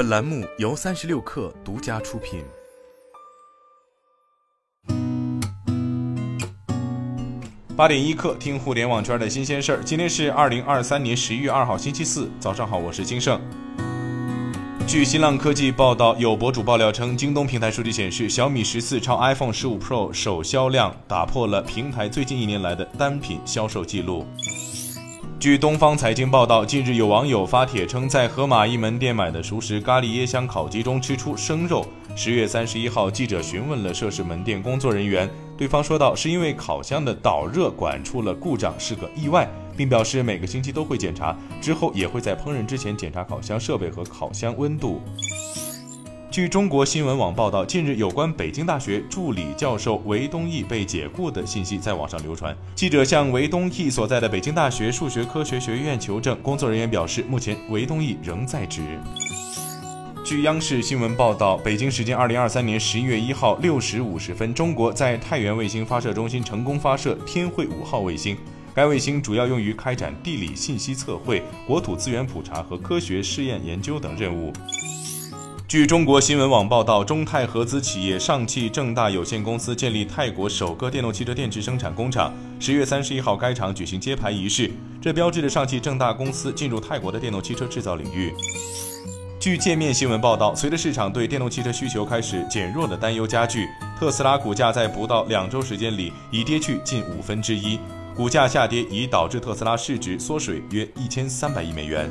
本栏目由三十六氪独家出品。八点一刻，听互联网圈的新鲜事儿。今天是二零二三年十一月二号，星期四，早上好，我是金盛。据新浪科技报道，有博主爆料称，京东平台数据显示，小米十四超 iPhone 十五 Pro 首销量打破了平台最近一年来的单品销售记录。据东方财经报道，近日有网友发帖称，在盒马一门店买的熟食咖喱椰香烤鸡中吃出生肉。十月三十一号，记者询问了涉事门店工作人员，对方说道，是因为烤箱的导热管出了故障，是个意外，并表示每个星期都会检查，之后也会在烹饪之前检查烤箱设备和烤箱温度。据中国新闻网报道，近日有关北京大学助理教授韦东奕被解雇的信息在网上流传。记者向韦东奕所在的北京大学数学科学学院求证，工作人员表示，目前韦东奕仍在职。据央视新闻报道，北京时间二零二三年十一月一号六时五十分，中国在太原卫星发射中心成功发射天惠五号卫星。该卫星主要用于开展地理信息测绘、国土资源普查和科学试验研究等任务。据中国新闻网报道，中泰合资企业上汽正大有限公司建立泰国首个电动汽车电池生产工厂。十月三十一号，该厂举行揭牌仪式，这标志着上汽正大公司进入泰国的电动汽车制造领域。据界面新闻报道，随着市场对电动汽车需求开始减弱的担忧加剧，特斯拉股价在不到两周时间里已跌去近五分之一，股价下跌已导致特斯拉市值缩水约一千三百亿美元。